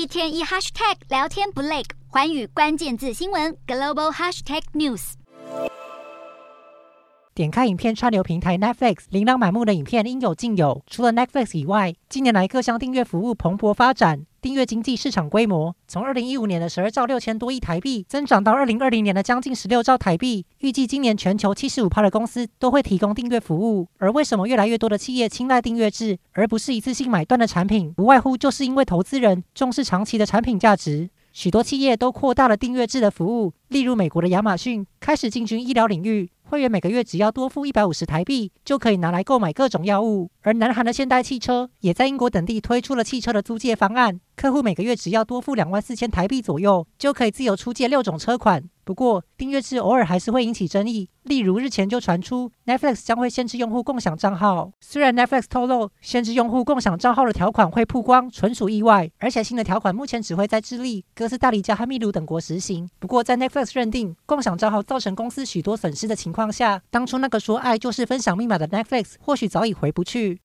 一天一 hashtag 聊天不累，环宇关键字新闻 global hashtag news。点开影片串流平台 Netflix，琳琅满目的影片应有尽有。除了 Netflix 以外，近年来各项订阅服务蓬勃发展，订阅经济市场规模从二零一五年的十二兆六千多亿台币，增长到二零二零年的将近十六兆台币。预计今年全球七十五趴的公司都会提供订阅服务。而为什么越来越多的企业青睐订阅制，而不是一次性买断的产品？不外乎就是因为投资人重视长期的产品价值。许多企业都扩大了订阅制的服务，例如美国的亚马逊开始进军医疗领域。会员每个月只要多付一百五十台币，就可以拿来购买各种药物。而南韩的现代汽车也在英国等地推出了汽车的租借方案，客户每个月只要多付两万四千台币左右，就可以自由出借六种车款。不过，订阅制偶尔还是会引起争议。例如，日前就传出 Netflix 将会限制用户共享账号。虽然 Netflix 透露限制用户共享账号的条款会曝光，纯属意外，而且新的条款目前只会在智利、哥斯达黎加和秘鲁等国实行。不过，在 Netflix 认定共享账号造成公司许多损失的情况下，当初那个说爱就是分享密码的 Netflix，或许早已回不去。